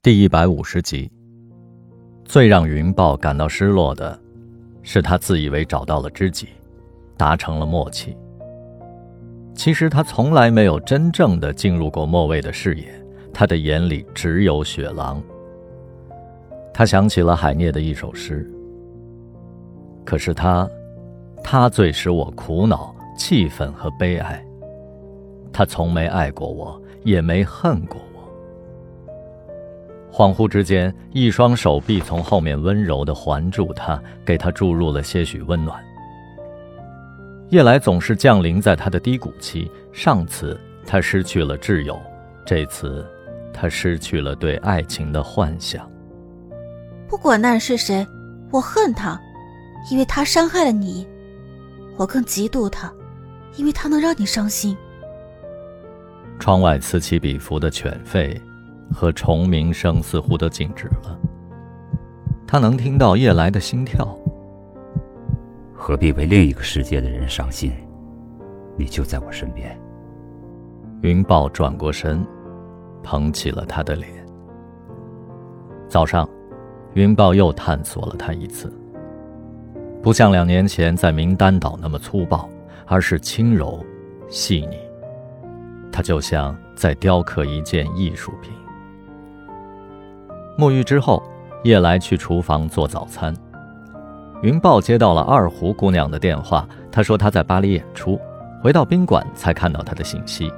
第一百五十集。最让云豹感到失落的，是他自以为找到了知己，达成了默契。其实他从来没有真正的进入过莫卫的视野，他的眼里只有雪狼。他想起了海涅的一首诗。可是他，他最使我苦恼、气愤和悲哀。他从没爱过我，也没恨过。恍惚之间，一双手臂从后面温柔地环住他，给他注入了些许温暖。夜来总是降临在他的低谷期。上次他失去了挚友，这次他失去了对爱情的幻想。不管那人是谁，我恨他，因为他伤害了你；我更嫉妒他，因为他能让你伤心。窗外此起彼伏的犬吠和虫鸣声似乎都静止了。他能听到夜来的心跳。何必为另一个世界的人伤心？你就在我身边。云豹转过身，捧起了他的脸。早上，云豹又探索了他一次。不像两年前在名单岛那么粗暴，而是轻柔、细腻。他就像在雕刻一件艺术品。沐浴之后，夜来去厨房做早餐。云豹接到了二胡姑娘的电话，她说她在巴黎演出，回到宾馆才看到她的信息。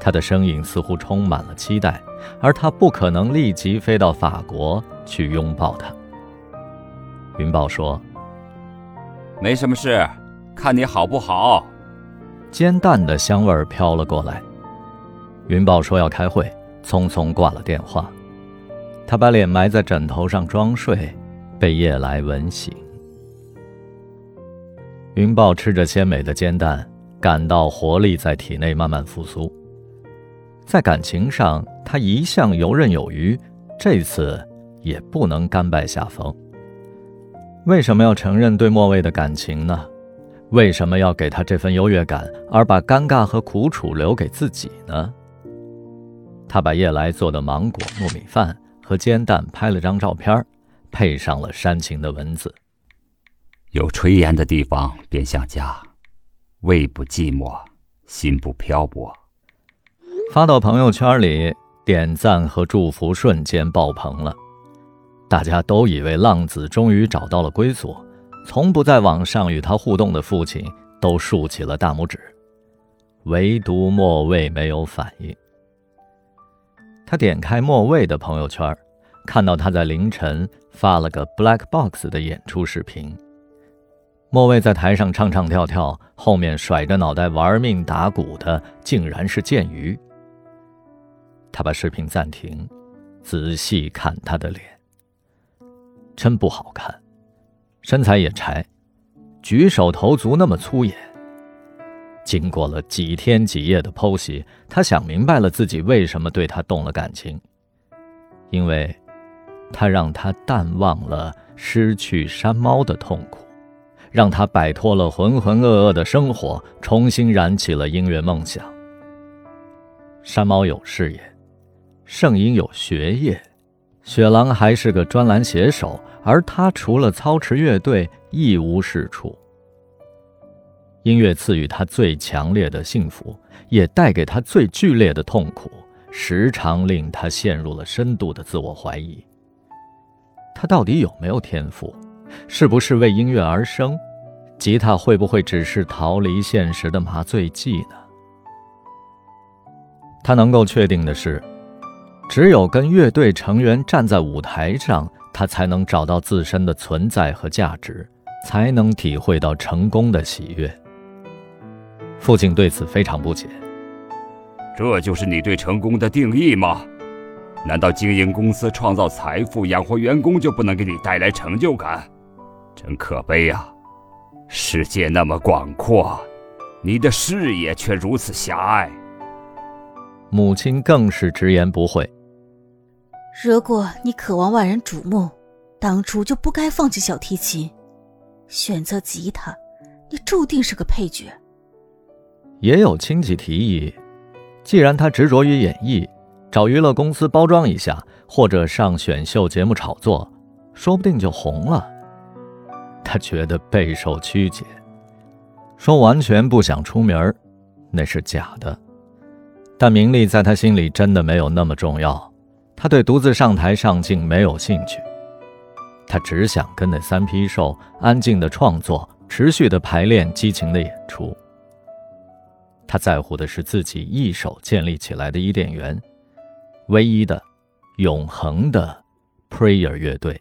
她的声音似乎充满了期待，而他不可能立即飞到法国去拥抱她。云豹说：“没什么事，看你好不好。”煎蛋的香味飘了过来。云豹说要开会，匆匆挂了电话。他把脸埋在枕头上装睡。被夜来吻醒，云豹吃着鲜美的煎蛋，感到活力在体内慢慢复苏。在感情上，他一向游刃有余，这次也不能甘拜下风。为什么要承认对莫卫的感情呢？为什么要给他这份优越感，而把尴尬和苦楚留给自己呢？他把夜来做的芒果糯米饭和煎蛋拍了张照片配上了煽情的文字。有炊烟的地方便像家，胃不寂寞，心不漂泊。发到朋友圈里，点赞和祝福瞬间爆棚了。大家都以为浪子终于找到了归宿，从不在网上与他互动的父亲都竖起了大拇指，唯独莫蔚没有反应。他点开莫卫的朋友圈。看到他在凌晨发了个 Black Box 的演出视频，莫卫在台上唱唱跳跳，后面甩着脑袋玩命打鼓的竟然是剑鱼。他把视频暂停，仔细看他的脸，真不好看，身材也柴，举手投足那么粗野。经过了几天几夜的剖析，他想明白了自己为什么对他动了感情，因为。他让他淡忘了失去山猫的痛苦，让他摆脱了浑浑噩噩的生活，重新燃起了音乐梦想。山猫有事业，圣婴有学业，雪狼还是个专栏写手，而他除了操持乐队一无是处。音乐赐予他最强烈的幸福，也带给他最剧烈的痛苦，时常令他陷入了深度的自我怀疑。他到底有没有天赋？是不是为音乐而生？吉他会不会只是逃离现实的麻醉剂呢？他能够确定的是，只有跟乐队成员站在舞台上，他才能找到自身的存在和价值，才能体会到成功的喜悦。父亲对此非常不解。这就是你对成功的定义吗？难道经营公司、创造财富、养活员工就不能给你带来成就感？真可悲啊！世界那么广阔，你的视野却如此狭隘。母亲更是直言不讳。如果你渴望万人瞩目，当初就不该放弃小提琴，选择吉他，你注定是个配角。也有亲戚提议，既然他执着于演艺。找娱乐公司包装一下，或者上选秀节目炒作，说不定就红了。他觉得备受曲解，说完全不想出名儿，那是假的。但名利在他心里真的没有那么重要，他对独自上台上镜没有兴趣，他只想跟那三批兽安静的创作，持续的排练，激情的演出。他在乎的是自己一手建立起来的伊甸园，唯一的、永恒的 Prayer 乐队。